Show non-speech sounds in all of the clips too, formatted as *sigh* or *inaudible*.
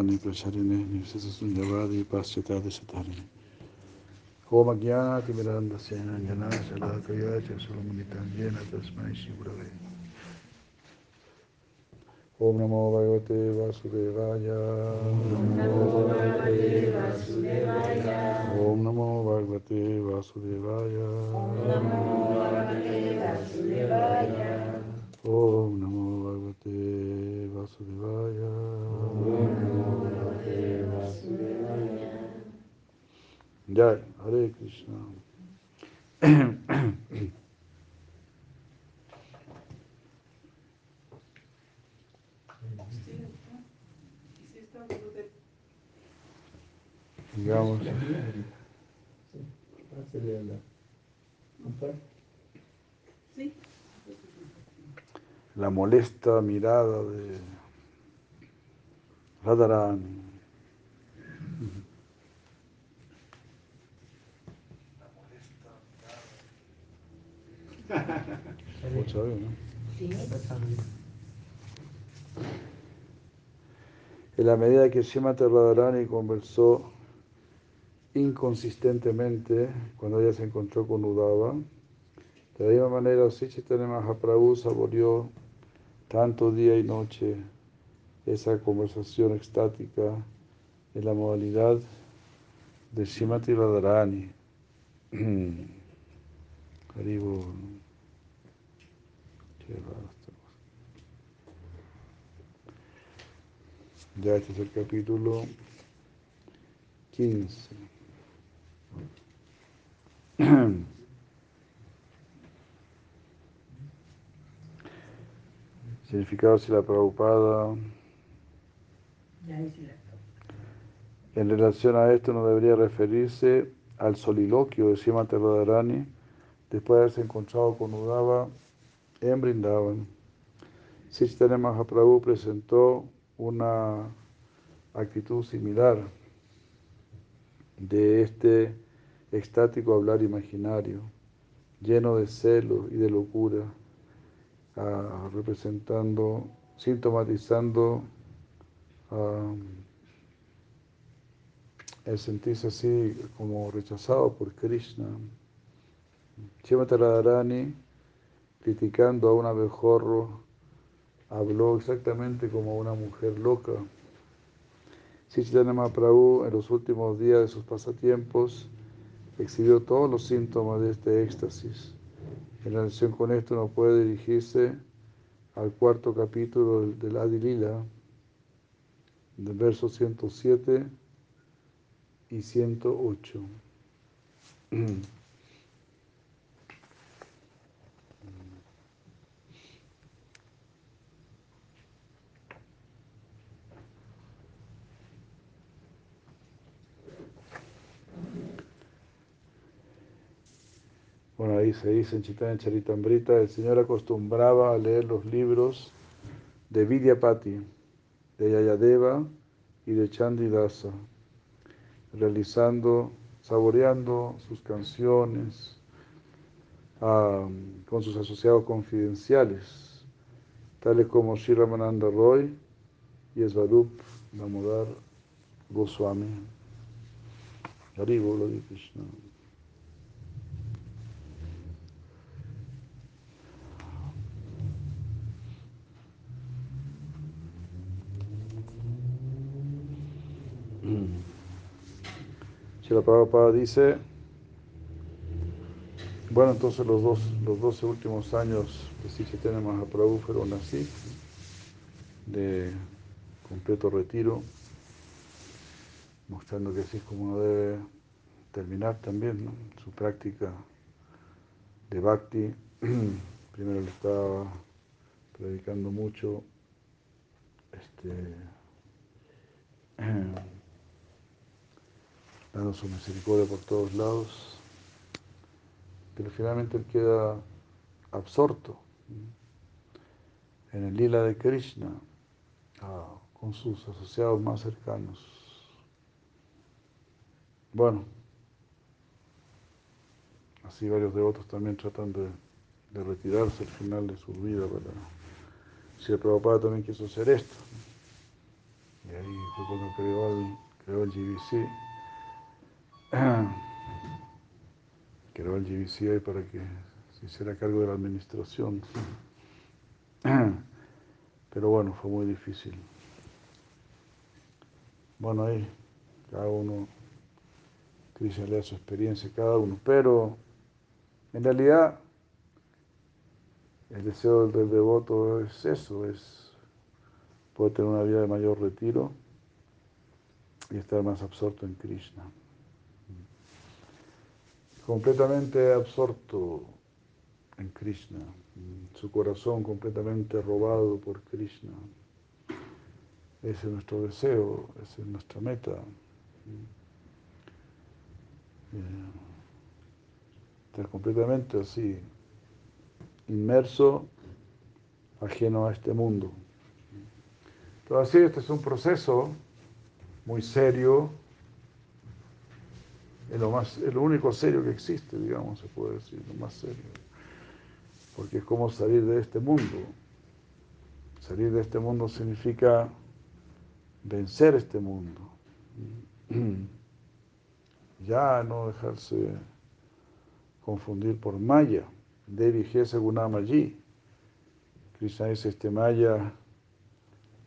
Bhutani Pracharine Nivsasa Sunyavadi Paschatadi Satarine Om Agyati Miranda Sena Jana Shalakaya Chasulamunitan Jena Tasmai Shivurave Om Namo Bhagavate Vasudevaya Om Namo Jai, Hare Krishna. Digamos, la molesta mirada de Radharani. *laughs* Mucho. En la medida que Srimati Radharani conversó inconsistentemente cuando ella se encontró con Udava, de la misma manera Sri Chaitanya Mahaprabhu saboreó tanto día y noche esa conversación extática en la modalidad de Srimati Radharani. Haribo. *clears throat* Qué raro esta cosa. Ya este es el capítulo 15. *clears throat* Significado si la Prabhupada. En relación a esto no debería referirse al soliloquio de Srimati Radharani después de haberse encontrado con Udava en Brindavan. Sri Chaitanya Mahaprabhu presentó una actitud similar de este extático hablar imaginario, lleno de celo y de locura, representando, sintomatizando el sentirse así como rechazado por Krishna. Radharani, criticando a un abejorro, habló exactamente como una mujer loca. Sri Chaitanya Mahaprabhu en los últimos días de sus pasatiempos exhibió todos los síntomas de este éxtasis. En relación con esto no puede dirigirse al cuarto capítulo del, del Adi Lila, del verso 107 y 108. *clears throat* Bueno, ahí se dice en Chaitanya Charitamrita, el Señor acostumbraba a leer los libros de Vidyapati, de Yayadeva y de Chandidasa, realizando, saboreando sus canciones ah, con sus asociados confidenciales, tales como Sri Ramananda Roy y Svarup Damodar Goswami. Haribo, lo de Krishna. Shila Prabhupada dice, bueno, entonces los, dos, los 12 últimos años de Sri Chaitanya Mahaprabhu fueron así, de completo retiro, mostrando que así es como uno debe terminar también su práctica de bhakti. *clears throat* Primero le estaba predicando mucho, este, *clears throat* dando su misericordia por todos lados, pero finalmente él queda absorto en el lila de Krishna con sus asociados más cercanos. Bueno, así varios devotos también tratan de, de retirarse al final de su vida para... Si el Prabhupada también quiso hacer esto, Y ahí fue cuando creó el, creó el GBC. Creó el GBC ahí para que se hiciera cargo de la administración. Pero bueno, fue muy difícil. Bueno, ahí cada uno, Krishna le da su experiencia cada uno. Pero en realidad el deseo del devoto es eso, es poder tener una vida de mayor retiro y estar más absorto en Krishna. Completamente absorto en Krishna, su corazón completamente robado por Krishna. Ese es nuestro deseo, esa es nuestra meta. Eh, estar completamente así, inmerso, ajeno a este mundo. Pero así, este es un proceso muy serio, es lo, más, es lo único serio que existe, digamos, se puede decir, lo más serio. Porque es como salir de este mundo. Salir de este mundo significa vencer este mundo. *clears throat* Ya no dejarse confundir por Maya. Devi Gesa allí. Krishna dice, este Maya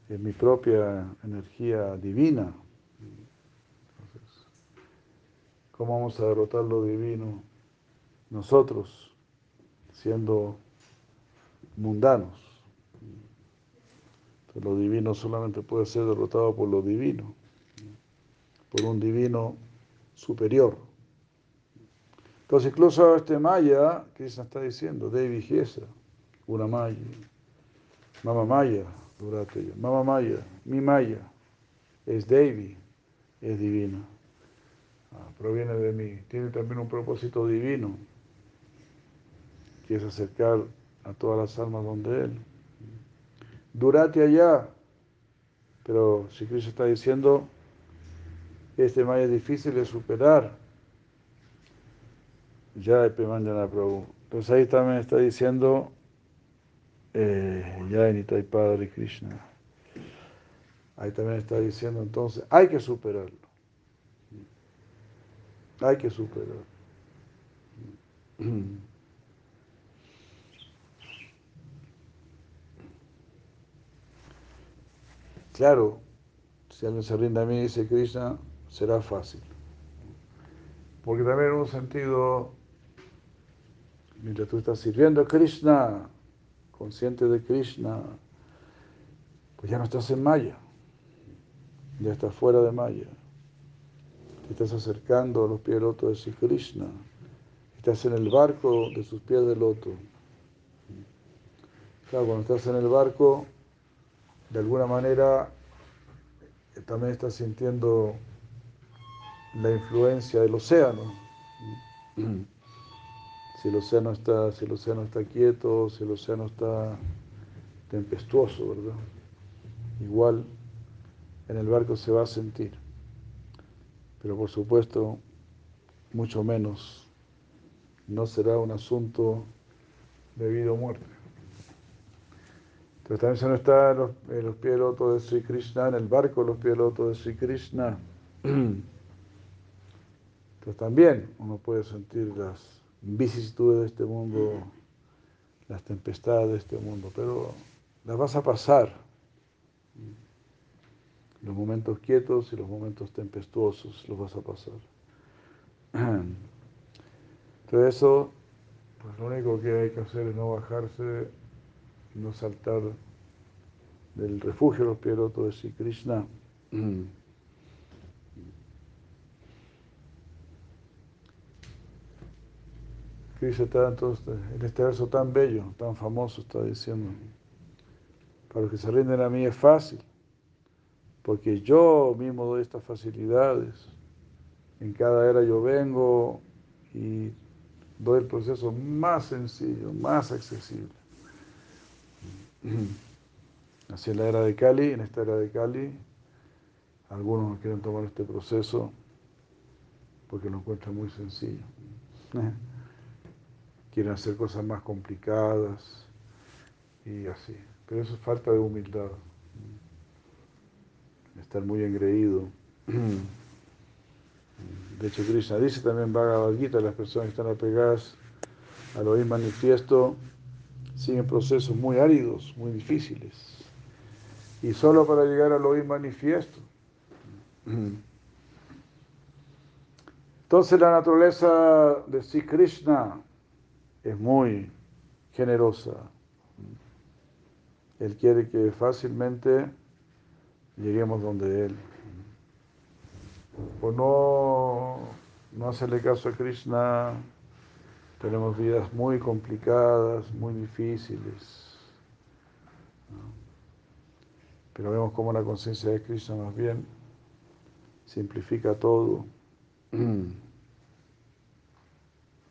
es mi propia energía divina. Entonces, ¿cómo vamos a derrotar lo divino nosotros, siendo mundanos? Lo divino solamente puede ser derrotado por lo divino, por un divino superior. Entonces, incluso este Maya, Krishna está diciendo, Devi Gesa, una Maya, Mama Maya, durante Mama Maya, mi Maya, es Devi, es divina. Ah, proviene de mí. Tiene también un propósito divino, que es acercar a todas las almas donde Él. Durate allá. Pero si Krishna está diciendo, este Maya es difícil de superar. Ya Pemandana Prabhu. Entonces ahí también está diciendo eh, ya en Krishna. Ahí también está diciendo entonces, hay que superarlo. Hay que superarlo. Claro, si alguien se rinde a mí, dice Krishna, será fácil. Porque también en un sentido, mientras tú estás sirviendo a Krishna, consciente de Krishna, pues ya no estás en Maya, ya estás fuera de Maya. Te estás acercando a los pies del loto de Sri Krishna, estás en el barco de sus pies de loto. Claro, cuando estás en el barco, de alguna manera también estás sintiendo la influencia del océano. *clears throat* Si el océano está, si el océano está quieto, si el océano está tempestuoso, ¿verdad? Igual en el barco se va a sentir. Pero por supuesto, mucho menos no será un asunto de vida o muerte. Entonces también se no está en los, en los pies de Sri Krishna, en el barco de los pies de Sri Krishna. Entonces también uno puede sentir las vicisitudes de este mundo, las tempestades de este mundo, pero las vas a pasar. Los momentos quietos y los momentos tempestuosos los vas a pasar. *clears throat* Entonces eso, pues lo único que hay que hacer es no bajarse, no saltar del refugio de los pilotos de Sri Krishna. Krishna está entonces, en este verso tan bello, tan famoso, está diciendo, para los que se rinden a mí es fácil, porque yo mismo doy estas facilidades. En cada era yo vengo y doy el proceso más sencillo, más accesible. *clears throat* Así en la era de Cali, en esta era de Cali, algunos no quieren tomar este proceso porque lo encuentran muy sencillo *laughs* quieren hacer cosas más complicadas y así. Pero eso es falta de humildad. Estar muy engreído. *clears throat* De hecho, Krishna dice también Bhagavad Gita, las personas que están apegadas al oír manifiesto siguen procesos muy áridos, muy difíciles. Y solo para llegar al oír manifiesto. *clears throat* Entonces la naturaleza de Sri Krishna es muy generosa. Él quiere que fácilmente lleguemos donde Él. Por no, no hacerle caso a Krishna, tenemos vidas muy complicadas, muy difíciles. Pero vemos cómo la conciencia de Krishna más bien simplifica todo. *clears throat*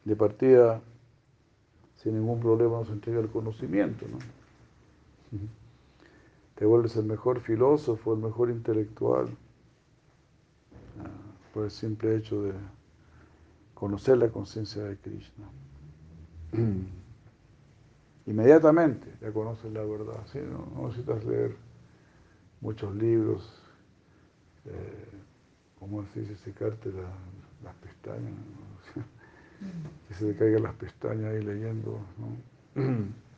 De partida, sin ningún problema nos entrega el conocimiento, ¿no? Te vuelves el mejor filósofo, el mejor intelectual, ah, por el simple hecho de conocer la conciencia de Krishna. *clears throat* Inmediatamente ya conoces la verdad, ¿sí? no, necesitas leer muchos libros, eh, como decís, secarte la, las pestañas, *laughs* que se te caigan las pestañas ahí leyendo. *clears throat*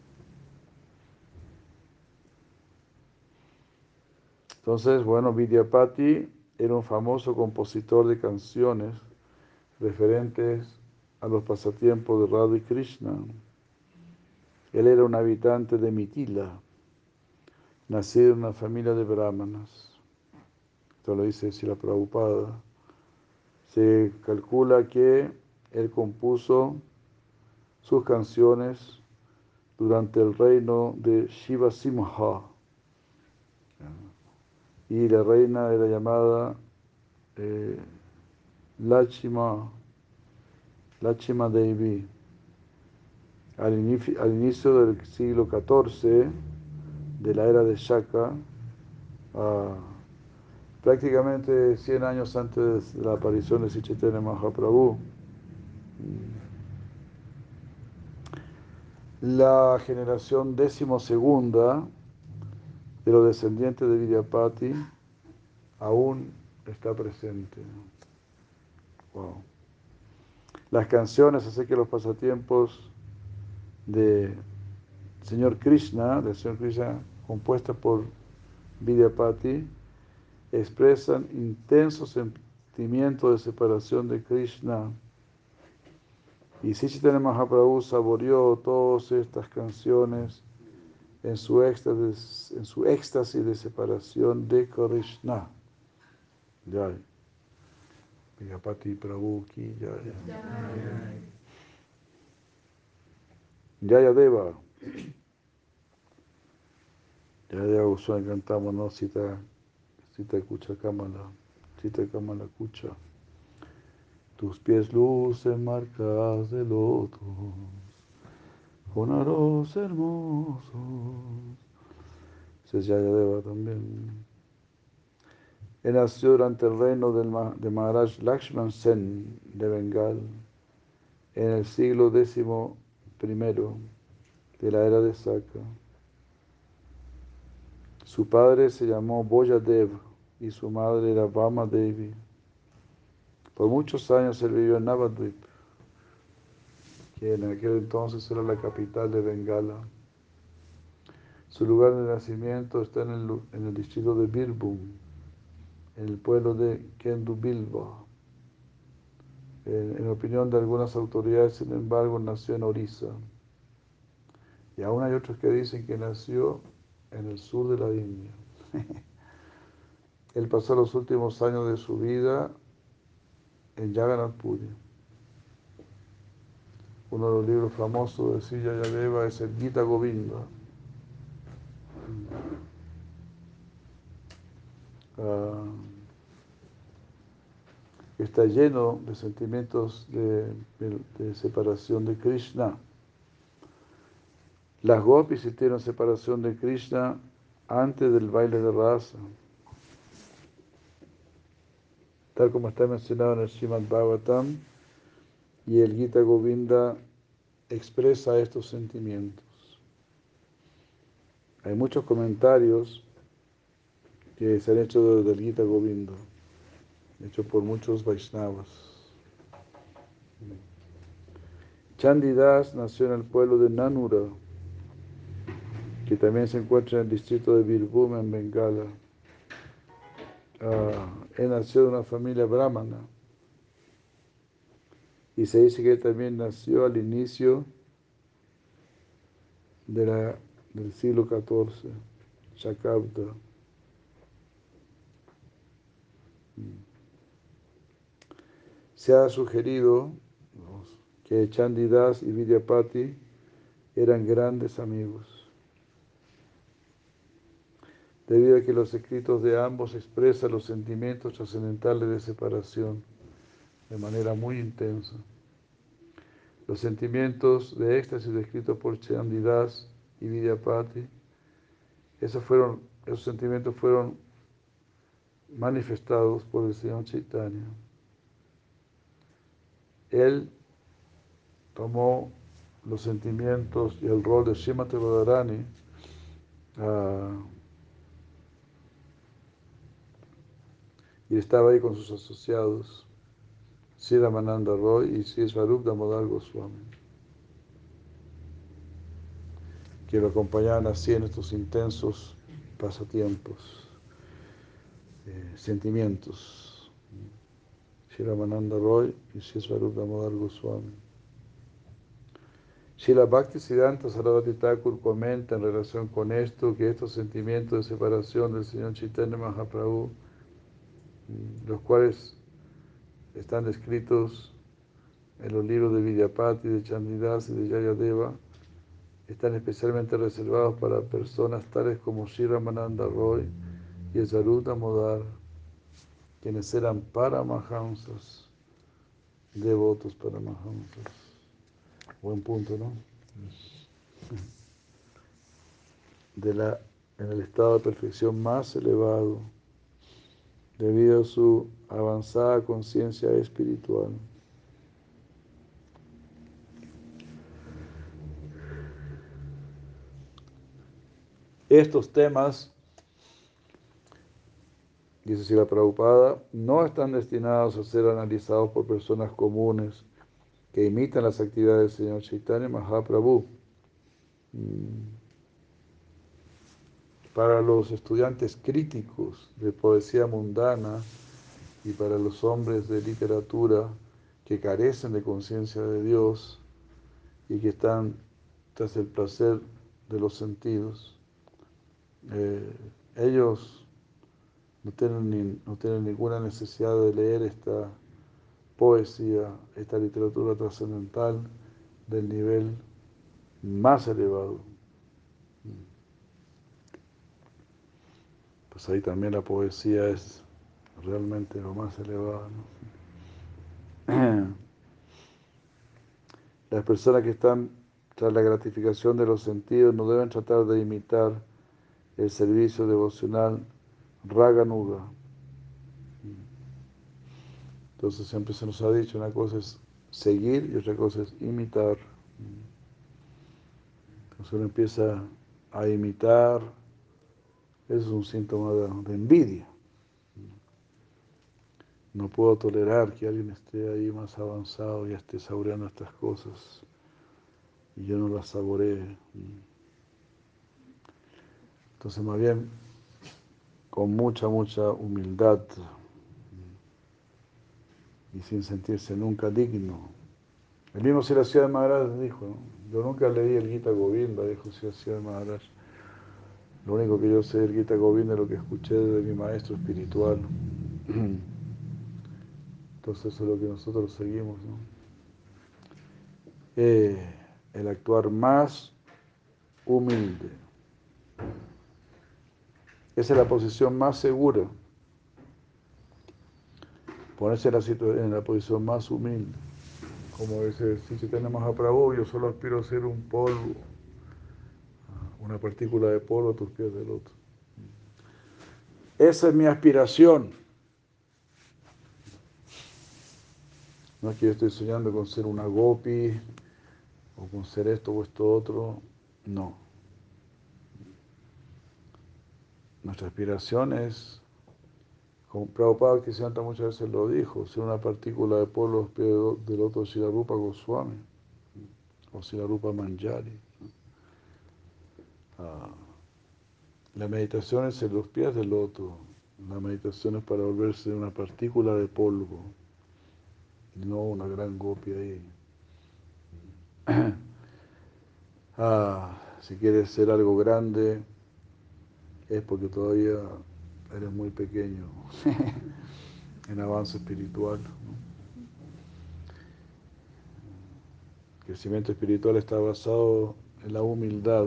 Entonces, bueno, Vidyapati era un famoso compositor de canciones referentes a los pasatiempos de Radha Krishna. Él era un habitante de Mitila, nacido en una familia de brahmanas. Esto lo dice Sila Prabhupada. Se calcula que él compuso sus canciones durante el reino de Shiva Simha y la reina era llamada eh, Lachima, Devi. Al, inicio, del siglo XIV, de la era de Shaka, prácticamente 100 años antes de la aparición de Sichaitanya Mahaprabhu, la generación decimosegunda de los descendientes de Vidyapati aún está presente. Wow. Las canciones, así que los pasatiempos de Señor Krishna, del Señor Krishna, compuestas por Vidyapati, expresan intensos sentimientos de separación de Krishna. Y Sichitana Mahaprabhu saboreó todas estas canciones en su éxtasis, en su éxtasis de separación de Krishna. Jai. Vijapati Prabhu ki Jai. Jaya Deva. Jaya Deva Goswami cantamos, ¿no? Cita, cita Kucha Kamala, cita Kamala Kucha. Tus pies lucen marcas de loto con aros hermosos. Se Yayadeva también. Él nació durante el reino de Maharaj Lakshman Sen de Bengal en el siglo X de la era de Saka. Su padre se llamó Boyadev y su madre era Vama Devi. Por muchos años él vivió en Navadvip en aquel entonces era la capital de Bengala. Su lugar de nacimiento está en el, distrito de Birbhum, en el pueblo de Kendubilba. En, opinión de algunas autoridades, sin embargo, nació en Orissa. Y aún hay otros que dicen que nació en el sur de la India. *laughs* Él pasó los últimos años de su vida en Jagannath. Uno de los libros famosos de Silla Yadeva es el Gita Govinda. Ah, está lleno de sentimientos de, separación de Krishna. Las gopis sintieron separación de Krishna antes del baile de raza. Tal como está mencionado en el Srimad Bhagavatam, y el Gita Govinda expresa estos sentimientos. Hay muchos comentarios que se han hecho del Gita Govinda, hecho por muchos Vaishnavas. Chandidas nació en el pueblo de Nanura, que también se encuentra en el distrito de Birbhum, en Bengala. Uh, él nació de una familia brahmana y se dice que también nació al inicio de la, del siglo XIV, Shakabda. Se ha sugerido que Chandidas y Vidyapati eran grandes amigos, debido a que los escritos de ambos expresan los sentimientos trascendentales de separación de manera muy intensa. Los sentimientos de éxtasis descritos por Chandidas y Vidyapati, esos, fueron, esos sentimientos fueron manifestados por el Señor Chaitanya. Él tomó los sentimientos y el rol de Srimati Radharani uh, y estaba ahí con sus asociados, Sri Ramananda Roy y Sri Swarup Damodar Goswami, que lo acompañaban así en estos intensos pasatiempos, eh, sentimientos. Sri Ramananda Roy y Sri Swarup Damodar Goswami. Srila Bhakti Siddhanta Sarasvati Thakur comenta en relación con esto que estos sentimientos de separación del Señor Chaitanya Mahaprabhu, los cuales están descritos en los libros de Vidyapati, de Chandidas y de Jayadeva, están especialmente reservados para personas tales como Sri Ramananda Roy y Saruta Modar, quienes eran paramahamsas, devotos paramahamsas. Buen punto, ¿no? De la, en el estado de perfección más elevado, debido a su avanzada conciencia espiritual. Estos temas, dice Sila Prabhupada, no están destinados a ser analizados por personas comunes que imitan las actividades del Señor Chaitanya Mahaprabhu. Para los estudiantes críticos de poesía mundana y para los hombres de literatura que carecen de conciencia de Dios y que están tras el placer de los sentidos, eh, ellos no tienen, ni, no tienen ninguna necesidad de leer esta poesía, esta literatura trascendental del nivel más elevado. Pues ahí también la poesía es realmente lo más elevado. *clears throat* Las personas que están tras la gratificación de los sentidos no deben tratar de imitar el servicio devocional Raganuga. Entonces siempre se nos ha dicho, una cosa es seguir y otra cosa es imitar. Entonces uno empieza a imitar, eso es un síntoma de envidia. No puedo tolerar que alguien esté ahí más avanzado y esté saboreando estas cosas y yo no las saboree. Entonces, más bien, con mucha, mucha humildad y sin sentirse nunca digno. El mismo Siracía de Maharaj dijo, ¿no? yo nunca leí el Gita Govinda, dijo Siracía de Maharaj. Lo único que yo sé del Gita Govinda es lo que escuché de mi maestro espiritual. *clears throat* Entonces eso es lo que nosotros seguimos. ¿no? Eh, el actuar más humilde. Esa es la posición más segura. Ponerse en la, posición más humilde. Como dice si tenemos a Prabhu, yo solo aspiro a ser un polvo, una partícula de polvo a tus pies del otro. Esa es mi aspiración. No es que yo estoy soñando con ser una gopi o con ser esto o esto otro. No. nuestra aspiración es, como Prabhupada que Santa muchas veces lo dijo, ser una partícula de polvo del otro Silarupa Goswami o Silarupa Manjari. Ah, la meditación es en los pies del loto. La meditación es para volverse una partícula de polvo, no una gran copia ahí. *clears throat* Ah, si quieres ser algo grande, es porque todavía eres muy pequeño *laughs* en avance espiritual. El crecimiento espiritual está basado en la humildad.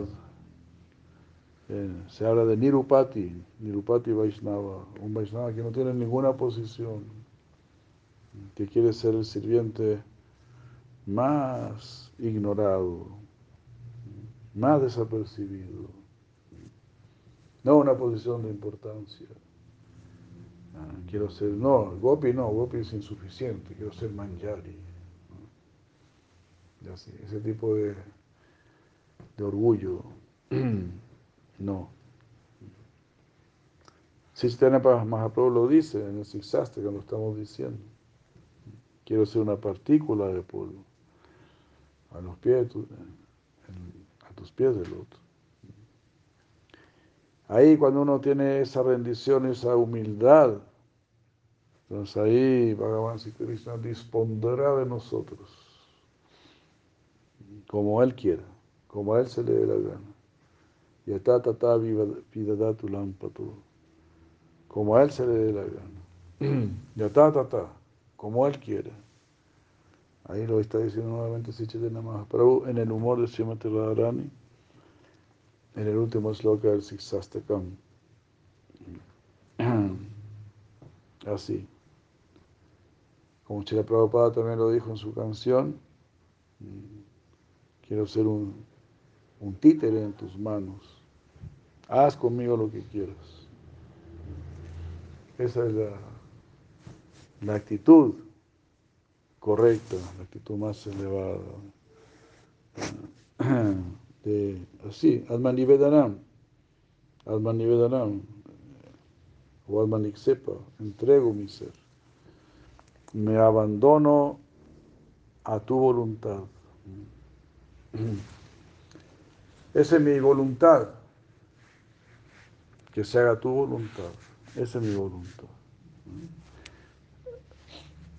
Eh, se habla de Nirupati, Nirupati Vaishnava, un Vaishnava que no tiene ninguna posición, que quiere ser el sirviente más ignorado, más desapercibido, no una posición de importancia. Ah, quiero ser, no, Gopi no, Gopi es insuficiente, quiero ser Manjari. Así, ese tipo de, de orgullo, *clears throat* no. Sistema Mahaprabhu lo dice en el Sixastra que lo estamos diciendo. Quiero ser una partícula de polvo a los pies, a tus pies del otro. Ahí cuando uno tiene esa rendición, esa humildad, entonces ahí Bhagavan Krishna dispondrá de nosotros, como Él quiera, como a Él se le dé la gana. Yata tata vidadatu lampatu, como a Él se le dé la gana. *clears throat* Yata tata, como Él quiera. Ahí lo está diciendo nuevamente Sichitana Mahaprabhu en el humor de Srimati Radharani, en el último sloka del Siksastakam. *clears throat* Así. Como Chila Prabhupada también lo dijo en su canción, quiero ser un, un títere en tus manos. Haz conmigo lo que quieras. Esa es la, la actitud correcta, la actitud más elevada. *clears throat* De, así, Atman Nivedanam, Atman Nivedanam, o Atman sepa, entrego mi ser. Me abandono a tu voluntad. *clears throat* Esa es mi voluntad. Que se haga tu voluntad. Esa es mi voluntad.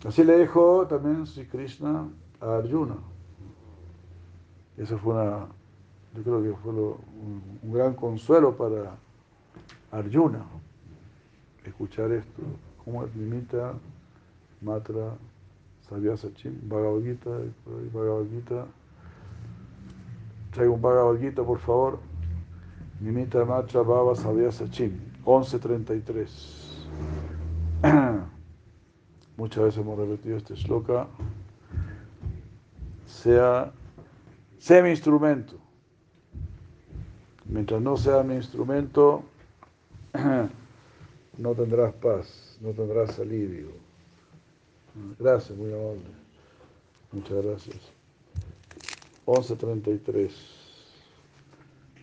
Así le dijo también Sri Krishna a Arjuna. Eso fue una, yo creo que fue un, gran consuelo para Arjuna escuchar esto. Como limita Matra Savyasachim, Bhagavad Gita, Bhagavad Gita. Traigo un Bhagavad Gita, por favor. Nimita Matra Bhava Savyasachim, 1133. Muchas veces hemos repetido este shloka. Sea, sea mi instrumento. Mientras no sea mi instrumento, *clears throat* no tendrás paz, no tendrás alivio. Gracias, muy amable. Muchas gracias. 11.33.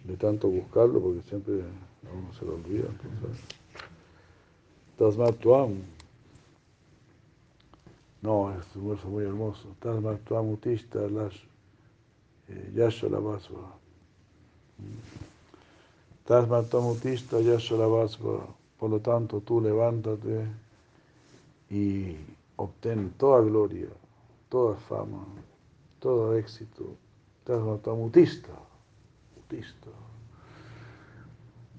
De tanto buscarlo, porque siempre a uno se lo olvida. Entonces. Tuam. No, es un verso muy hermoso. Tasmat Tuam Utista Yasha Lavasva. Tasmat Tuam Utista Yasha Lavasva. Por lo tanto, tú levántate y obtén toda gloria, toda fama, todo éxito. Tasmat Tuam Utista. Utista.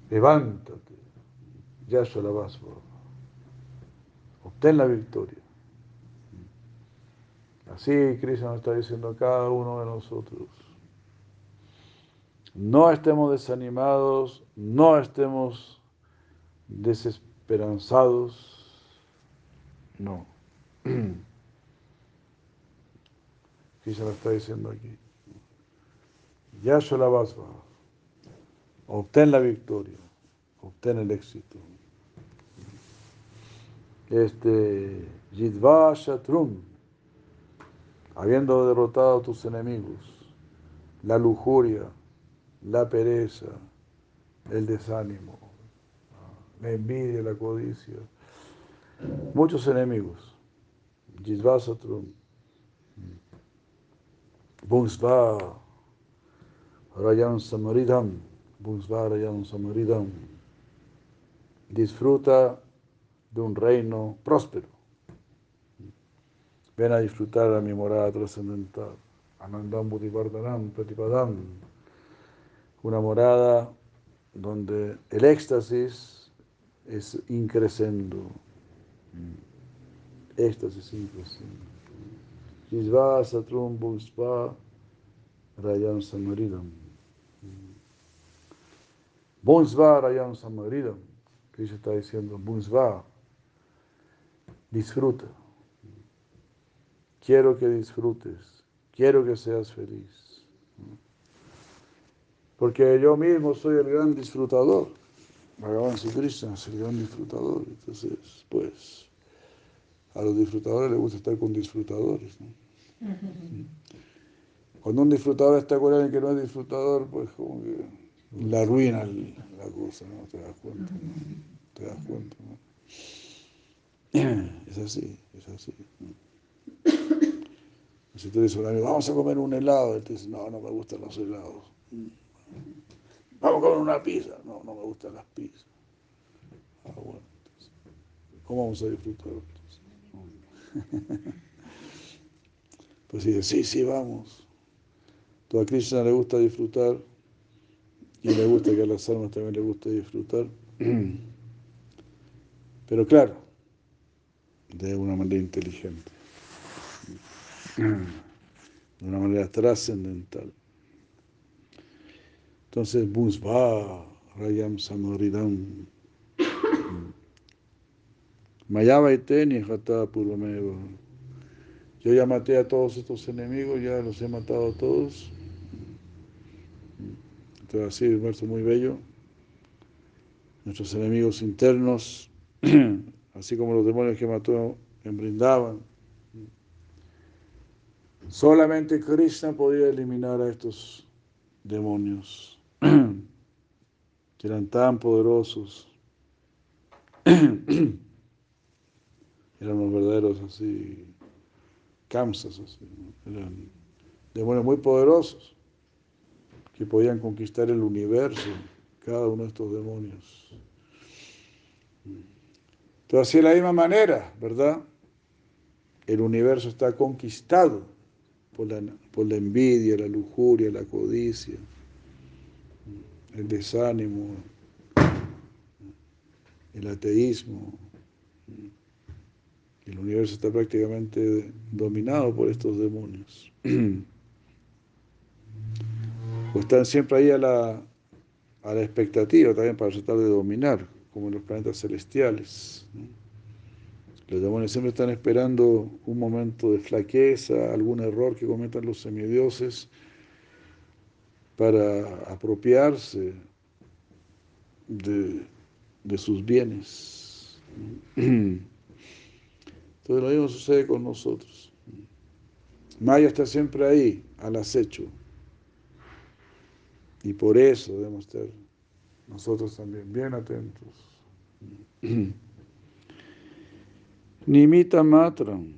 Levántate. Yasha Lavasva. Obtén la victoria. Así Krishna nos está diciendo a cada uno de nosotros. No estemos desanimados, no estemos desesperanzados, no. *clears throat* Krishna nos está diciendo aquí. Yashola Vasva, obtén la victoria, obtén el éxito. Este, Yidva Shatrum, habiendo derrotado a tus enemigos, la lujuria, la pereza, el desánimo. la envidia, la codicia, muchos enemigos. Jisvasatrum, Bhunsva, Rayan Samaridam, Bhunsva Rayan Samaridam. Disfruta de un reino próspero. Ven a disfrutar de mi morada trascendental. Anandam Buddhivardhanam Pratipadam. Una morada donde el éxtasis es increscendo. Éxtasis increscendo. Jisva Satrum Bhunsva Rayan Samaridam. Bhunsva Rayan Samaridam. Krishna está diciendo, Bhunsva, disfruta. Quiero que disfrutes. Quiero que seas feliz. Porque yo mismo soy el gran disfrutador. Bhagavan Krishna es el gran disfrutador. Entonces, pues, a los disfrutadores les gusta estar con disfrutadores. ¿no? *laughs* Cuando un disfrutador está con alguien que no es disfrutador, pues como que la arruina la cosa, ¿no? Te das cuenta, ¿no? Te das cuenta, ¿no? *clears throat* Es así, es así. ¿no? Si tú dices a un amigo, vamos a comer un helado, él te dice, no, no me gustan los helados. Vamos a comer una pizza, no, no me gustan las pizzas. Ah, bueno, entonces, ¿cómo vamos a disfrutar? *laughs* Pues dice, sí, sí, vamos. Todo a Krishna le gusta disfrutar y le gusta que a las almas también le guste disfrutar. *clears throat* Pero claro, de una manera inteligente, de una manera trascendental. Entonces, Bhusva Rayam Samaridam Mayava Iteni Jata Purvameva. Yo ya maté a todos estos enemigos, ya los he matado a todos. Entonces, así, un verso muy bello. Nuestros enemigos internos, *clears throat* así como los demonios que mató en Brindavan. Solamente Krishna podía eliminar a estos demonios *clears throat* que eran tan poderosos. *clears throat* eran los verdaderos así, kamsas, así, eran demonios muy poderosos que podían conquistar el universo, cada uno de estos demonios. Así de la misma manera, ¿verdad? El universo está conquistado por la, por la envidia, la lujuria, la codicia, el desánimo, el ateísmo. El universo está prácticamente dominado por estos demonios. *clears throat* O están siempre ahí a la, a la expectativa también para tratar de dominar, como en los planetas celestiales. Los demonios siempre están esperando un momento de flaqueza, algún error que cometan los semidioses para apropiarse de, de sus bienes. Entonces lo mismo sucede con nosotros. Maya está siempre ahí, al acecho. Y por eso debemos estar nosotros también bien atentos. Nimita matram,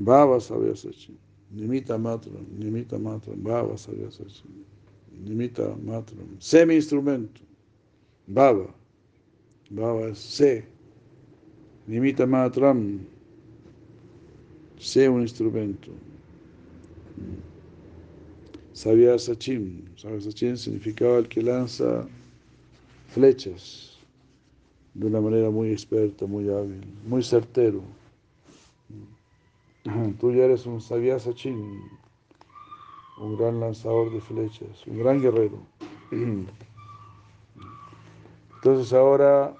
bhava savyasachin. Nimita matram, nimita matram, bhava savyasachin. Nimita matram, semi instrumento, bhava. Bhava es sé. Nimita matram, sé un instrumento. Savyasachin, Savyasachin significaba el que lanza flechas de una manera muy experta, muy hábil, muy certero. Tú ya eres un Savyasachin, un gran lanzador de flechas, un gran guerrero. Entonces ahora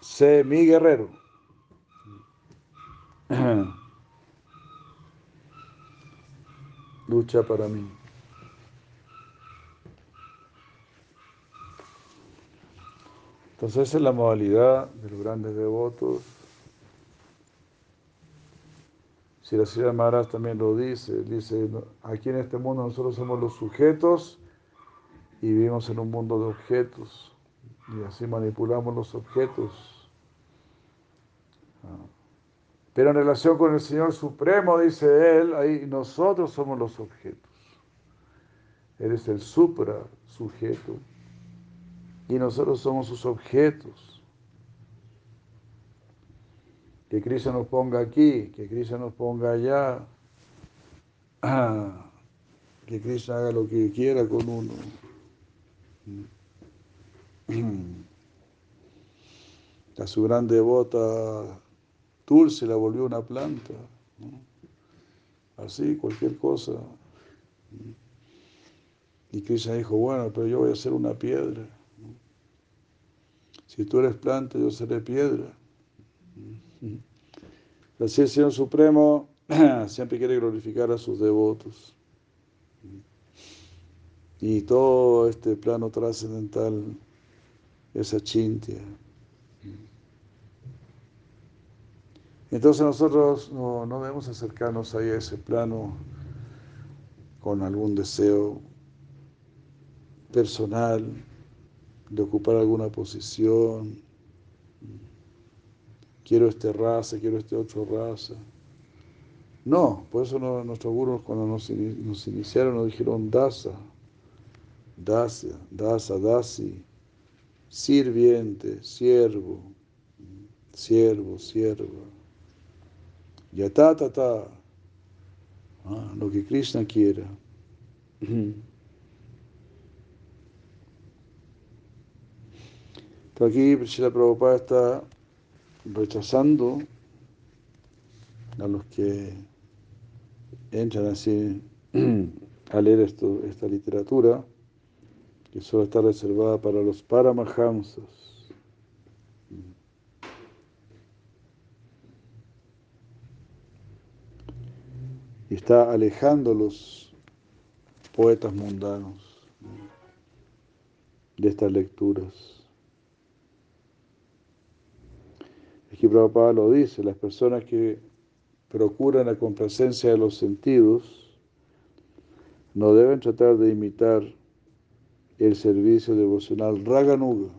sé mi guerrero. Lucha para mí. Entonces esa es la modalidad de los grandes devotos. Si la señora Maharaj también lo dice, dice, aquí en este mundo nosotros somos los sujetos y vivimos en un mundo de objetos. y así manipulamos los objetos. Ah. Pero en relación con el Señor Supremo, dice Él, ahí nosotros somos los objetos. Él es el supra sujeto y nosotros somos sus objetos. Que Cristo nos ponga aquí, que Cristo nos ponga allá, *clears throat* que Cristo haga lo que quiera con uno. *clears throat* A su gran devota Dulce la volvió una planta. Así, cualquier cosa. Y Krishna dijo, bueno, pero yo voy a ser una piedra. Si tú eres planta, yo seré piedra. Así el Señor Supremo *clears throat* siempre quiere glorificar a sus devotos. Y todo este plano trascendental esa chintia. Entonces nosotros no, no, debemos acercarnos ahí a ese plano con algún deseo personal de ocupar alguna posición. Quiero esta raza, quiero este otro raza. No, por eso nuestros gurus cuando nos, iniciaron nos dijeron dasa, dasa, dasa, dasi, sirviente, siervo, siervo, sierva. Yata, ah, lo que Krishna quiera. Aquí Srila Prabhupada está rechazando a los que entran así *clears throat* a leer esta literatura que solo está reservada para los paramahamsas. Y está alejando a los poetas mundanos de estas lecturas. Aquí Prabhupada lo dice, las personas que procuran la complacencia de los sentidos no deben tratar de imitar el servicio devocional Raganuga.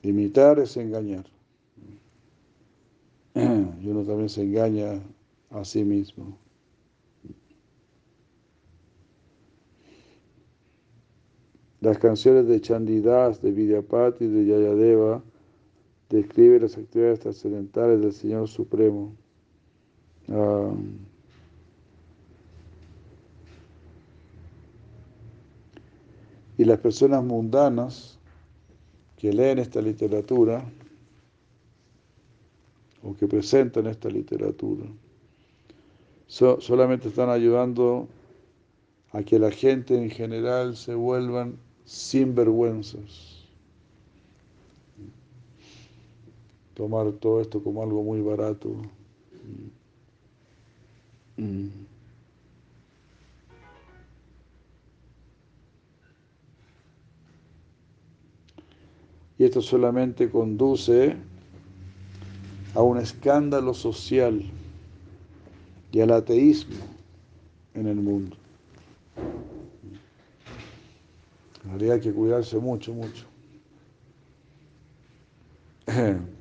Imitar es engañar. Y uno también se engaña a sí mismo. Las canciones de Chandidas, de Vidyapati, de Yayadeva describen las actividades trascendentales del Señor Supremo. Ah, Y las personas mundanas que leen esta literatura o que presentan esta literatura solamente están ayudando a que la gente en general se vuelvan sinvergüenzas. Tomar todo esto como algo muy barato. Mm. Y esto solamente conduce a un escándalo social y al ateísmo en el mundo. En realidad hay que cuidarse mucho, mucho. *clears throat*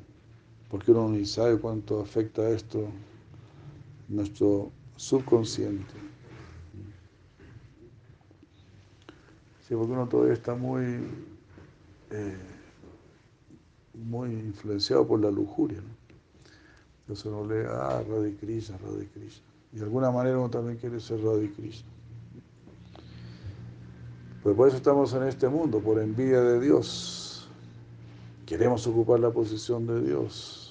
Porque uno ni sabe cuánto afecta esto nuestro subconsciente. Sí, porque uno todavía está muy eh, muy influenciado por la lujuria. Entonces uno lee, ah, Radha Krishna, Radha Krishna. Y de alguna manera uno también quiere ser Radha Krishna. Pues por eso estamos en este mundo, por envidia de Dios. Queremos ocupar la posición de Dios.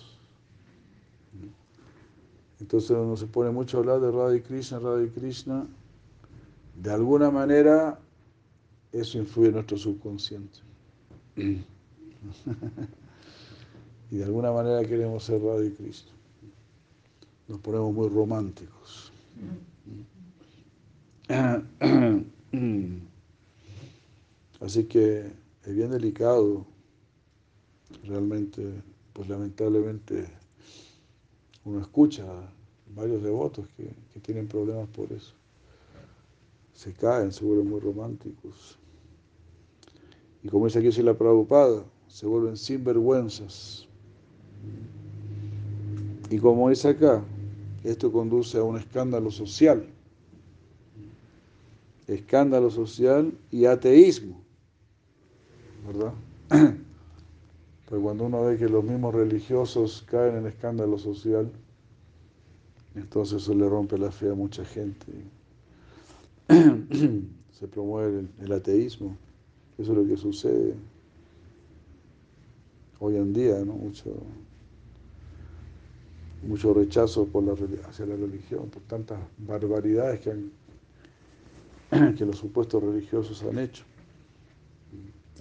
Entonces uno se pone mucho a hablar de Radha Krishna, Radha Krishna. De alguna manera eso influye en nuestro subconsciente. *laughs* y de alguna manera queremos ser Radio Cristo. Nos ponemos muy románticos. *clears throat* Así que es bien delicado, realmente, pues lamentablemente uno escucha varios devotos que, que tienen problemas por eso. Se caen, se vuelven muy románticos. Y como dice aquí la Prabhupada, se vuelven sinvergüenzas. Y como dice acá, esto conduce a un escándalo social. Escándalo social y ateísmo. ¿Verdad? *clears throat* Pero cuando uno ve que los mismos religiosos caen en escándalo social, entonces eso le rompe la fe a mucha gente. *clears throat* Se promueve el ateísmo. Eso es lo que sucede hoy en día, ¿no? Mucho, mucho rechazo por la, hacia la religión, por tantas barbaridades que, han, *clears throat* que los supuestos religiosos han hecho.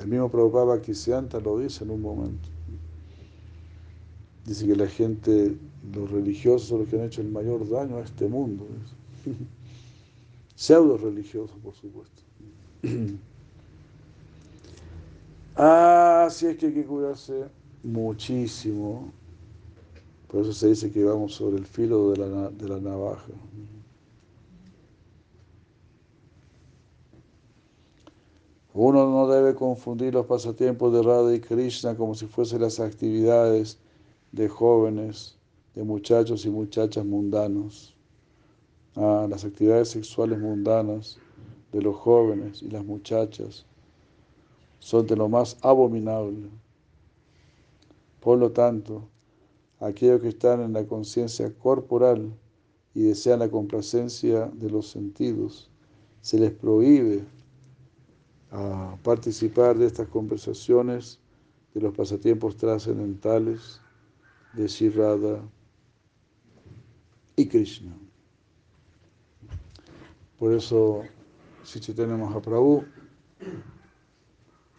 El mismo Prabhupada Kisianta lo dice en un momento. Dice que la gente, los religiosos son los que han hecho el mayor daño a este mundo. *laughs* Pseudo religiosos, por supuesto. *clears throat* Así es que hay que cuidarse muchísimo. Por eso se dice que vamos sobre el filo de la, de la navaja. Uno no debe confundir los pasatiempos de Radha y Krishna como si fuesen las actividades de jóvenes, de muchachos y muchachas mundanos. Ah, las actividades sexuales mundanas de los jóvenes y las muchachas son de lo más abominable. Por lo tanto, aquellos que están en la conciencia corporal y desean la complacencia de los sentidos, se les prohíbe a participar de estas conversaciones de los pasatiempos trascendentales de Shirada y Krishna. Por eso, si Chaitanya Mahaprabhu,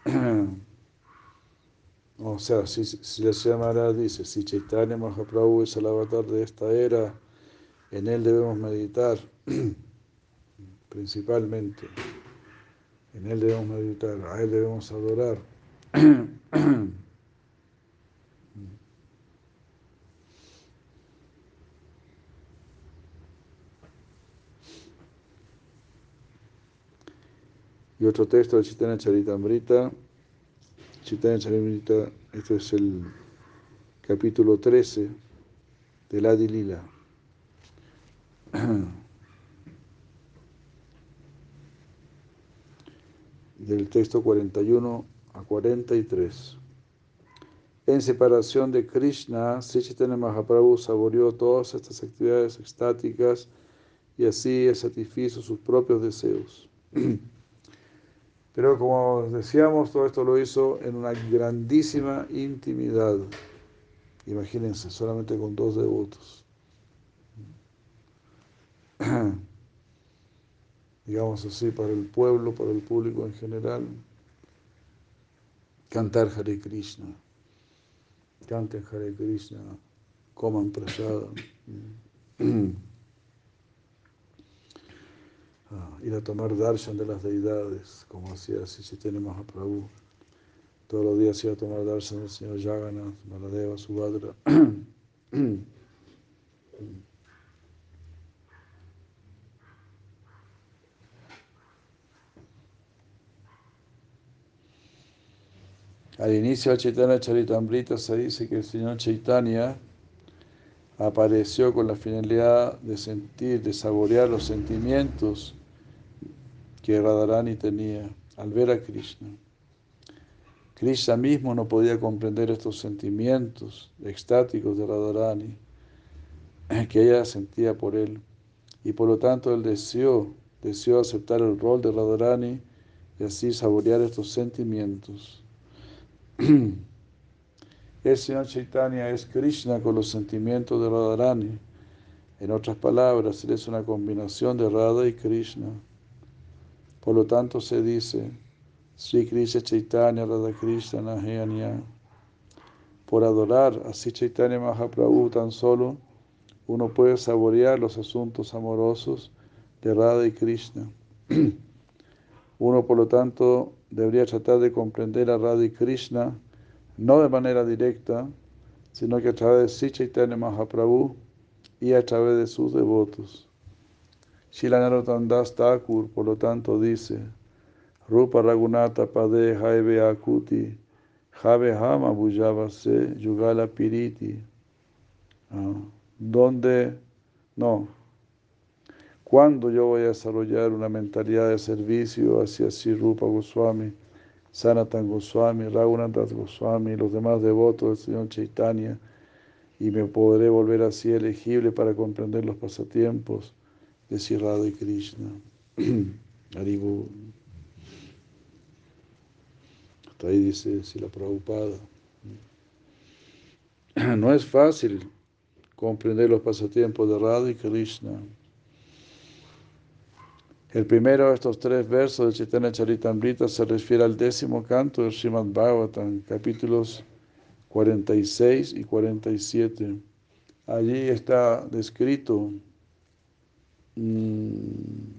*clears throat* o sea, si, si la Maharaj dice, si Chaitanya Mahaprabhu es el avatar de esta era, en él debemos meditar *clears throat* principalmente. En Él debemos meditar, a Él debemos adorar. Y otro texto de Chaitanya Charitamrita. Chaitanya Charitamrita, este es el capítulo 13 de la Lila. *clears throat* del texto 41 a 43. En separación de Krishna, Sri Mahaprabhu saboreó todas estas actividades extáticas y así satisfizo sus propios deseos. *clears throat* Pero como decíamos, todo esto lo hizo en una grandísima intimidad. Imagínense, solamente con dos devotos. *clears throat* digamos así, para el pueblo, para el público en general, cantar Hare Krishna. Canten Hare Krishna, coman prasada. *clears throat* Ah, ir a tomar darshan de las deidades, como hacía Sisitene Mahaprabhu. Todos los días iba a tomar darshan del señor Jagannath, Maladeva, Subhadra. *clears throat* Al inicio de Chaitanya Charitamrita se dice que el señor Chaitanya apareció con la finalidad de sentir, de saborear los sentimientos que Radharani tenía al ver a Krishna. Krishna mismo no podía comprender estos sentimientos extáticos de Radharani que ella sentía por él y por lo tanto él deseó, deseó aceptar el rol de Radharani y así saborear estos sentimientos. *clears throat* El Señor Chaitanya es Krishna con los sentimientos de Radharani. En otras palabras, Él es una combinación de Radha y Krishna. Por lo tanto, se dice, Sri Krishna Chaitanya Radha Krishna Nahayanya. Por adorar a Sri Chaitanya Mahaprabhu tan solo, uno puede saborear los asuntos amorosos de Radha y Krishna. *clears throat* Uno, por lo tanto, debería tratar de comprender a Radha Krishna no de manera directa, sino que a través de Sri Mahaprabhu y a través de sus devotos. Shila Das Thakur, por lo tanto, dice, Rupa Ragunata Pade Jaive Akuti, Jave Hama se Yugala Piriti. Ah, ¿Dónde? No. ¿Cuándo yo voy a desarrollar una mentalidad de servicio hacia Sri Rupa Goswami, Sanatan Goswami, Raghunath Goswami, los demás devotos del Señor Chaitanya, y me podré volver así elegible para comprender los pasatiempos de Sri Radha y Krishna? *clears throat* Haribu. Hasta ahí dice si la Prabhupada. *clears throat* No es fácil comprender los pasatiempos de Radha y Krishna. El primero de estos tres versos de Chaitanya Charitamrita se refiere al décimo canto de Srimad Bhagavatam, capítulos 46 y 47. Allí está descrito mmm,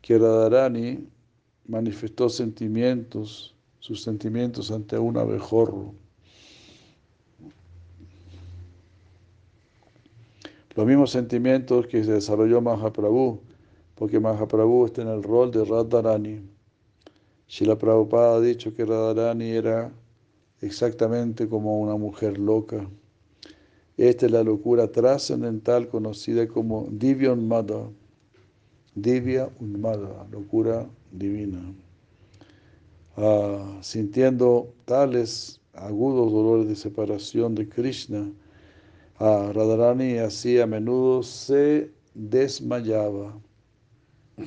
que Radharani manifestó sentimientos, sus sentimientos ante un abejorro. Los mismos sentimientos que se desarrolló Mahaprabhu, porque Mahaprabhu está en el rol de Radharani. Shila Prabhupada ha dicho que Radharani era exactamente como una mujer loca. Esta es la locura trascendental conocida como Divyan Mada, Divya Unmada, locura divina. Ah, sintiendo tales agudos dolores de separación de Krishna, a Radharani así a menudo se desmayaba. *clears throat*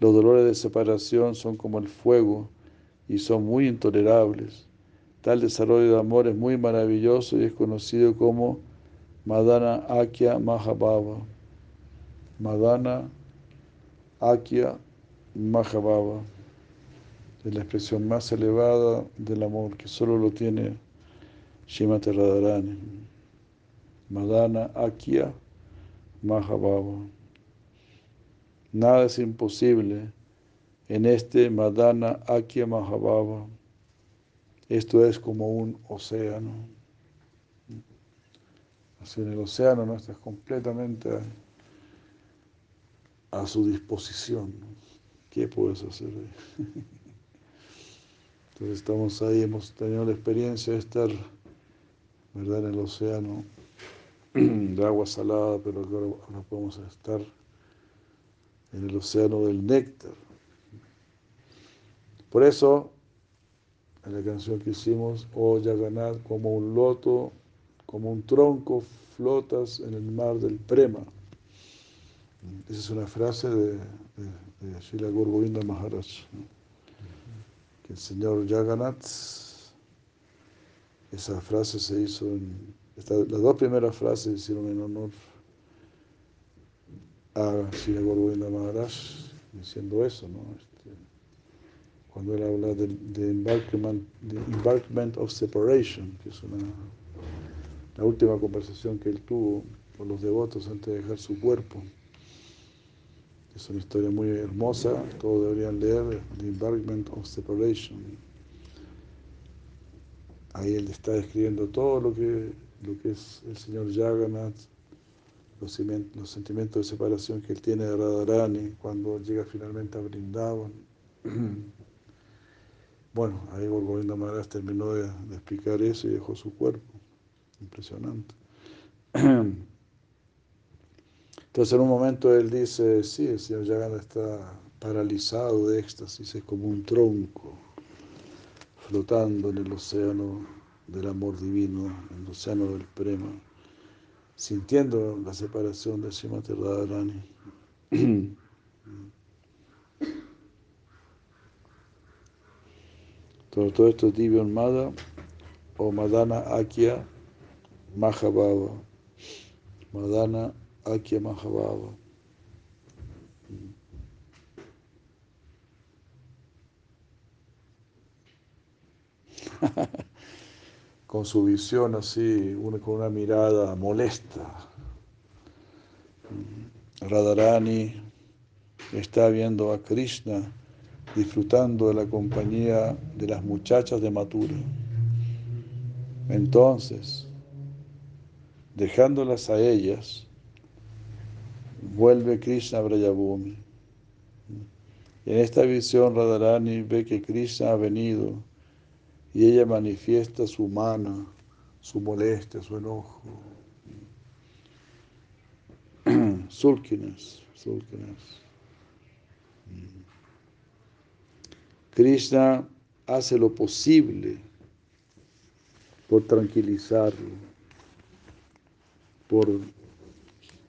Los dolores de separación son como el fuego y son muy intolerables. Tal desarrollo de amor es muy maravilloso y es conocido como Madana Akya Mahabhava. Madana Akya Mahabhava. Es la expresión más elevada del amor que solo lo tiene Shimati Radharani. Madana Akya Mahabhava. Nada es imposible en este Madana Akya Mahabhava. Esto es como un océano. Así en el océano no estás completamente a, su disposición. ¿Qué puedes hacer ahí? *laughs* Entonces estamos ahí, hemos tenido la experiencia de estar ¿verdad? en el océano *clears throat* de agua salada, pero ahora podemos estar en el océano del néctar. Por eso, en la canción que hicimos, oh Yaganat, como un loto, como un tronco, flotas en el mar del Prema. Esa es una frase de, de, de Maharaj, que el señor Jagannath, esa frase se hizo en, las dos primeras frases se hicieron en honor a Srila Gurgovinda Maharaj, diciendo eso, ¿no? cuando él habla de, de, embarkment, of separation, que es una, la última conversación que él tuvo con los devotos antes de dejar su cuerpo. Es una historia muy hermosa, todos deberían leer The Embarkment of Separation. Ahí él está describiendo todo lo que, lo que es el señor Jagannath, los, sentimientos de separación que él tiene de Radharani cuando llega finalmente a Brindavan. *clears throat* Bueno, ahí Gorgovinda Maharaj terminó de, explicar eso y dejó su cuerpo. Impresionante. *clears throat* Entonces en un momento él dice, sí, el señor Yagana está paralizado de éxtasis, es como un tronco flotando en el océano del amor divino, en el océano del prema, sintiendo la separación de Srimati Radharani. *clears throat* Todo, esto es Divya Mada o Madana Akya Mahabhava. Madana Akya Mahabhava. *laughs* con su visión así, con una mirada molesta. Radharani está viendo a Krishna disfrutando de la compañía de las muchachas de Matura. Entonces, dejándolas a ellas, vuelve Krishna a Brayabhumi. En esta visión Radharani ve que Krishna ha venido y ella manifiesta su mana, su molestia, su enojo. *clears throat* Sulkines, sulkines. Krishna hace lo posible por tranquilizarlo, por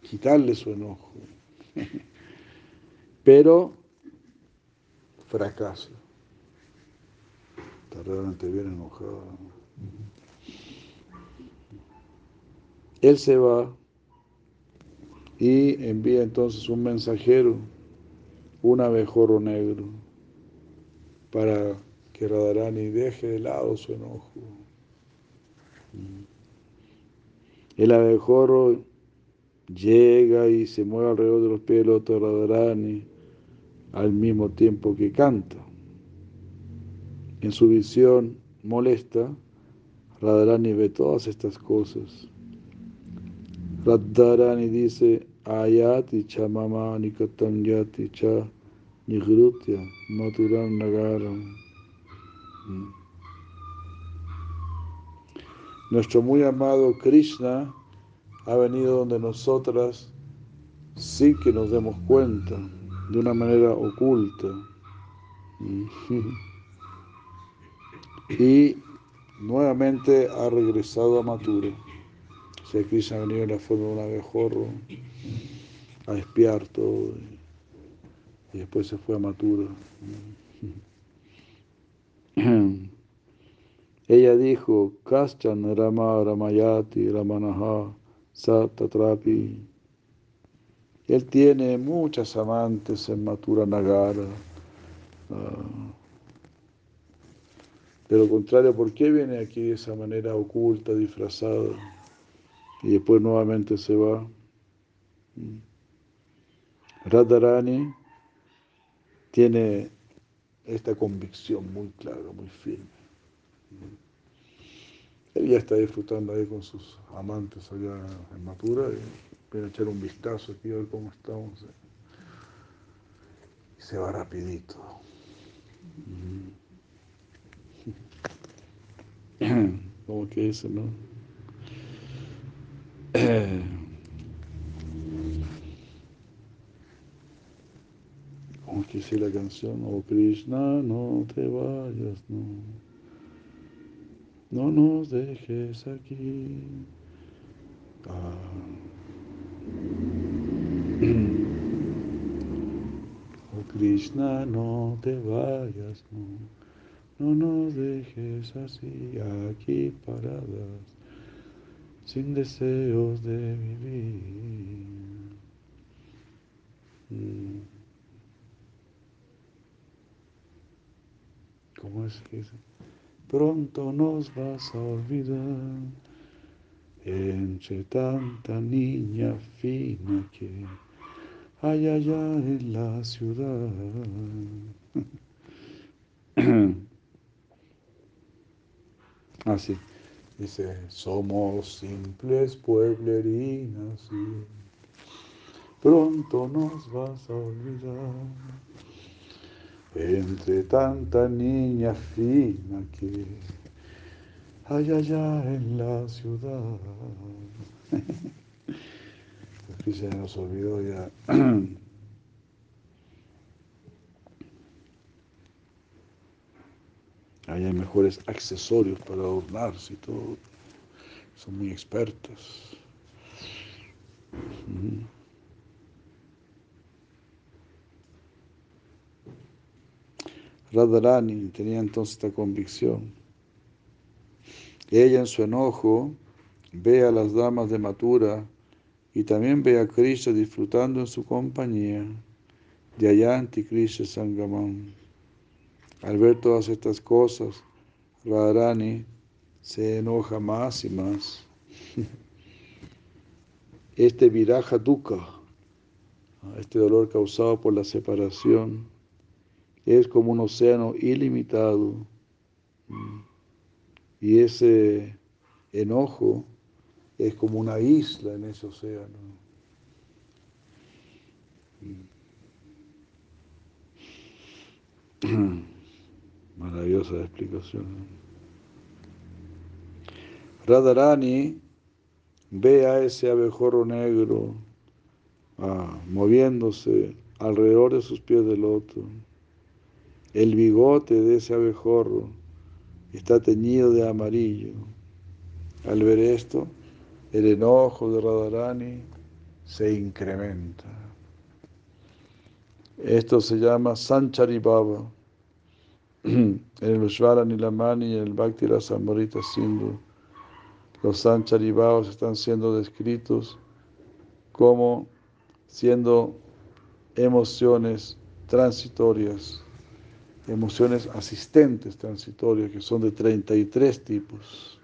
quitarle su enojo. *laughs* Pero fracasa. Realmente bien enojado. Él se va y envía entonces un mensajero, un abejorro negro, para que Radharani deje de lado su enojo. El abejorro llega y se mueve alrededor de los pies del otro Radharani al mismo tiempo que canta. En su visión molesta, Radharani ve todas estas cosas. Radharani dice, Ayati cha mama nikatam yati cha nigrutya maturam nagaram. Nuestro muy amado Krishna ha venido donde nosotras sin que nos demos cuenta, de una manera oculta. *laughs* Y nuevamente ha regresado a Matura. O sea, Krishna ha venido en la forma de un abejorro a espiar todo. Y después se fue a Matura. *clears throat* Ella dijo, Kaschan Rama Ramayati Ramanaha Satatrapi. Él tiene muchas amantes en Matura Nagara. Uh, de lo contrario, ¿por qué viene aquí de esa manera oculta, disfrazada? Y después nuevamente se va. Radharani tiene esta convicción muy clara, muy firme. Él ya está disfrutando ahí con sus amantes allá en Matura y viene a echar un vistazo aquí a ver cómo estamos. Y se va rapidito. *clears throat* Como que eso, ¿no? *clears throat* Como que dice la canción, oh Krishna, no te vayas, no. No nos dejes aquí. Ah. *clears throat* Oh Krishna, no te vayas, no. No nos dejes así aquí paradas, sin deseos de vivir. ¿Cómo es que? Pronto nos vas a olvidar entre tanta niña fina que hay allá en la ciudad. *clears throat* Así. Dice, somos simples pueblerinas y pronto nos vas a olvidar. Entre tanta niña fina que hay allá en la ciudad. *laughs* Aquí se nos olvidó ya. *clears throat* Ahí hay mejores accesorios para adornarse y todo. Son muy expertos. Radharani tenía entonces esta convicción. Ella en su enojo ve a las damas de Matura y también ve a Krishna disfrutando en su compañía. de Ayanti Krishna Sangamam. Al ver todas estas cosas, Radharani se enoja más y más. *laughs* Este viraja dukkha, este dolor causado por la separación, es como un océano ilimitado. Y ese enojo es como una isla en ese océano. *clears throat* Maravillosa explicación. Radharani ve a ese abejorro negro ah, moviéndose alrededor de sus pies del loto. El bigote de ese abejorro está teñido de amarillo. Al ver esto, el enojo de Radharani se incrementa. Esto se llama Sanchari Baba. En *clears throat* el Ushvara Nilamani en el Bhakti Rasamrita Sindhu, los Sanchari Babas están siendo descritos como siendo emociones transitorias, emociones asistentes transitorias, que son de 33 tipos.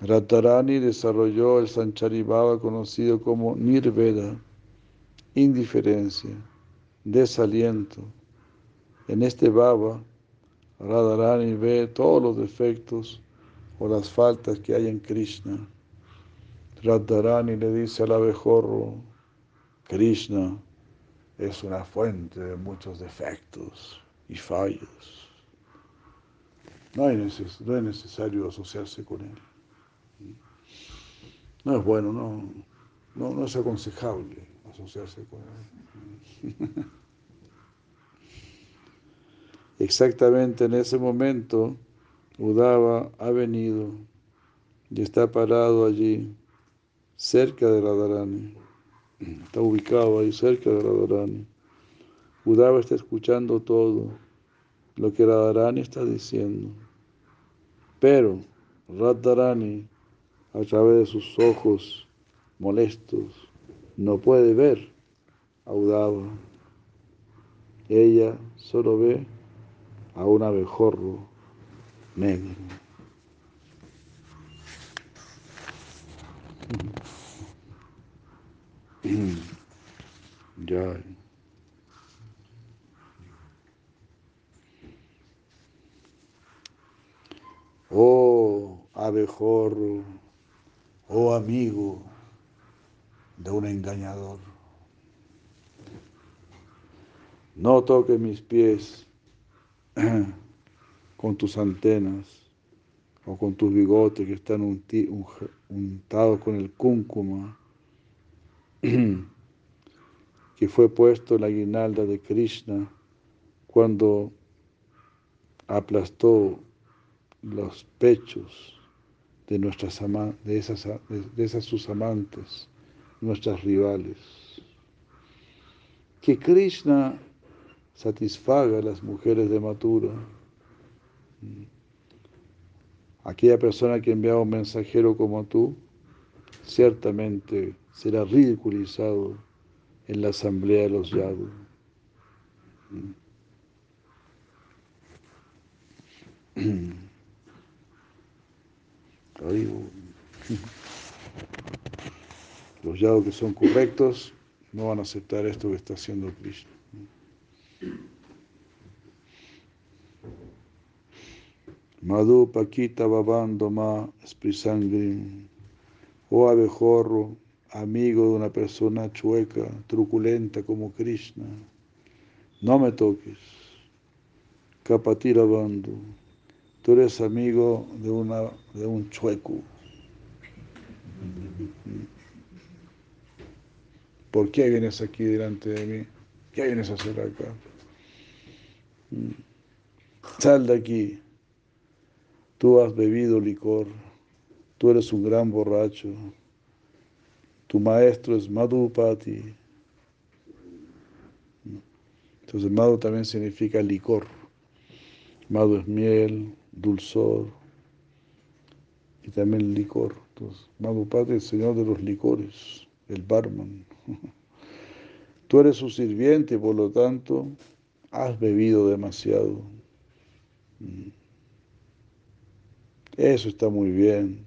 Radharani desarrolló el Sanchari Baba conocido como Nirveda, indiferencia, desaliento. En este Baba, Radharani ve todos los defectos o las faltas que hay en Krishna. Radharani le dice al abejorro, Krishna es una fuente de muchos defectos y fallos. No, no es necesario asociarse con él. No es bueno, no, no, no es aconsejable asociarse con él. *laughs* Exactamente en ese momento, Udava ha venido y está parado allí, cerca de Radharani. Está ubicado ahí, cerca de Radharani. Udava está escuchando todo lo que Radharani está diciendo. Pero Radharani, a través de sus ojos molestos, no puede ver a Udava. Ella solo ve a un abejorro negro. Ya. Oh abejorro, oh amigo de un engañador. No toques mis pies *clears throat* con tus antenas o con tus bigotes que están untados con el cúncuma *clears throat* que fue puesto en la guinalda de Krishna cuando aplastó los pechos de nuestras de esas, de esas sus amantes, nuestras rivales. Que Krishna satisfaga a las mujeres de Matura. Aquella persona que envía un mensajero como tú, ciertamente será ridiculizado en la asamblea de los Yadu. Los Yadu que son correctos no van a aceptar esto que está haciendo Krishna. Madhu Paquita Babando Ma Sprisangri, oh abejorro, amigo de una persona chueca, truculenta como Krishna, no me toques. Kapatira Bandhu, tú eres amigo de, una, de un chueco. ¿Por qué vienes aquí delante de mí? ¿Qué vienes a hacer acá? Sal de aquí. Tú has bebido licor. Tú eres un gran borracho. Tu maestro es Madhupati. Entonces, Madhu también significa licor. Madhu es miel, dulzor y también licor. Entonces, Madhupati es el señor de los licores, el barman. *laughs* Tú eres su sirviente, por lo tanto, has bebido demasiado. Mm. Eso está muy bien.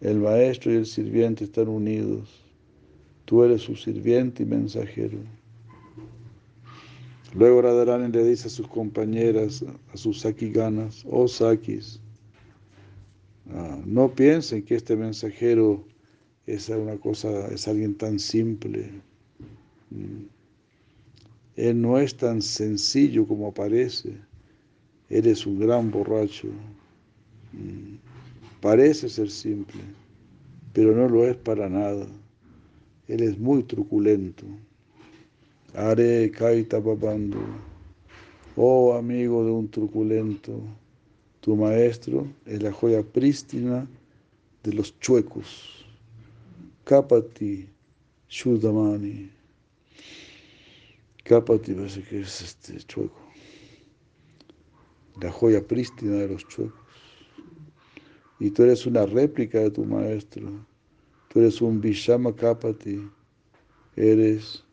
El maestro y el sirviente están unidos. Tú eres su sirviente y mensajero. Luego Radharani le dice a sus compañeras, a sus sakiganas, oh sakis, ah, no piensen que este mensajero es una cosa, es alguien tan simple Mm. Él no es tan sencillo como parece. Él es un gran borracho. Parece ser simple, pero no lo es para nada. Él es muy truculento. Are Kaita Babando. Oh amigo de un truculento, tu maestro es la joya prístina de los chuecos. Kapati Shudamani. Kapati parece que es este chueco. La joya prístina de los chuecos. Y tú eres una réplica de tu maestro. Tú eres un Vishama Kapati. Eres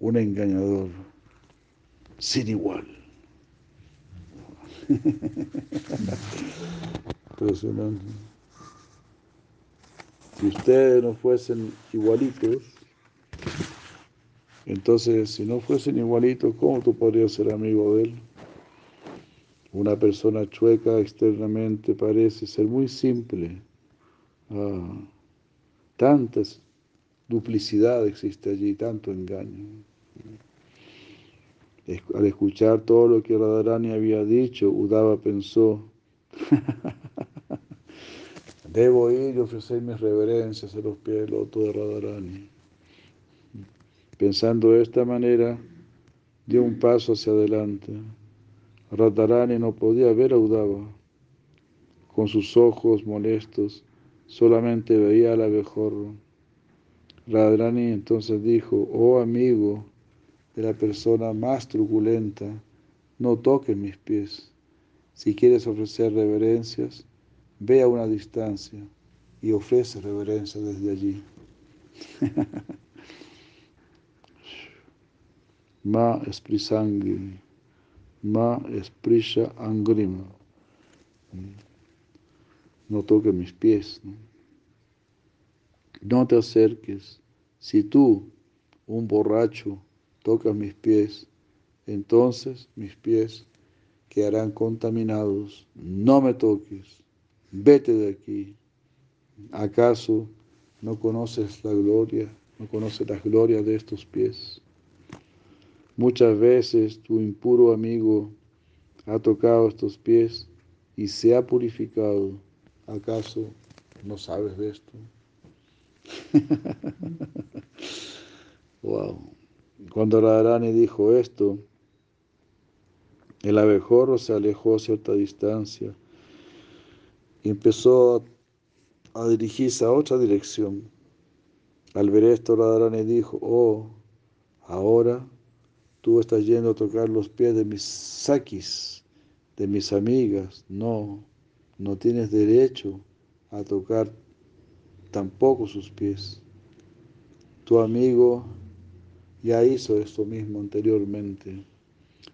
un engañador sin igual. *laughs* Impresionante. Si ustedes no fuesen igualitos, entonces si no fuesen igualitos, ¿cómo tú podrías ser amigo de él? Una persona chueca externamente parece ser muy simple. Ah, tantas duplicidad existe allí, tanto engaño. Al escuchar todo lo que Radharani había dicho, Udava pensó, *laughs* debo ir y ofrecer mis reverencias a los pies del loto de Radharani. Pensando de esta manera, dio un paso hacia adelante. Radharani no podía ver a Udava. Con sus ojos molestos, solamente veía al abejorro. Radharani entonces dijo, oh amigo de la persona más truculenta, no toques mis pies. Si quieres ofrecer reverencias, ve a una distancia y ofrece reverencias desde allí. *laughs* Ma esprisangi, ma esprisha angrim. No toques mis pies. ¿no? no te acerques. Si tú, un borracho, tocas mis pies, entonces mis pies quedarán contaminados. No me toques. Vete de aquí. ¿Acaso no conoces la gloria? ¿No conoces las glorias de estos pies? Muchas veces tu impuro amigo ha tocado estos pies y se ha purificado. ¿Acaso no sabes de esto? *laughs* wow. Cuando Radharani dijo esto, el abejorro se alejó a cierta distancia y empezó a, dirigirse a otra dirección. Al ver esto, Radharani dijo, oh, ahora tú estás yendo a tocar los pies de mis sakis, de mis amigas. No, no tienes derecho a tocar tampoco sus pies. Tu amigo ya hizo esto mismo anteriormente.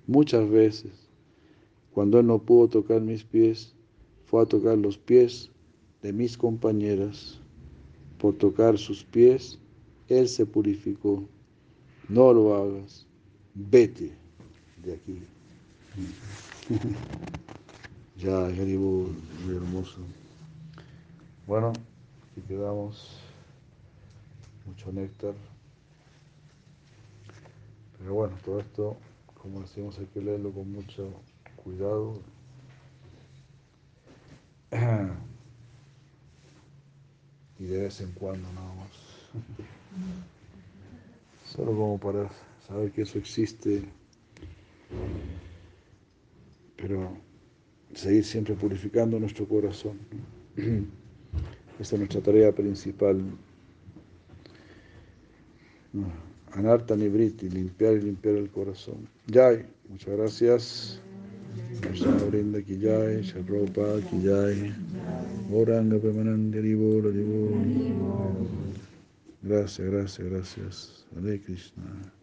Muchas veces, cuando él no pudo tocar mis pies, fue a tocar los pies de mis compañeras. Por tocar sus pies, él se purificó. No lo hagas. Vete de aquí. *laughs* ya, Haribo, muy hermoso. Bueno, aquí quedamos. Mucho néctar. Pero bueno, todo esto, como decimos, hay que leerlo con mucho cuidado. *clears throat* Y de vez en cuando nada más. *laughs* Solo como para saber que eso existe. Pero seguir siempre purificando nuestro corazón. *clears throat* Esta es nuestra tarea principal. Anarta Nibriti, limpiar y limpiar el corazón. Jai, muchas gracias. Brinda ki jai, Sharropa ki jai, Oranga Pemanandi Haribol, Haribol. Gracias, gracias, gracias. Hare Krishna.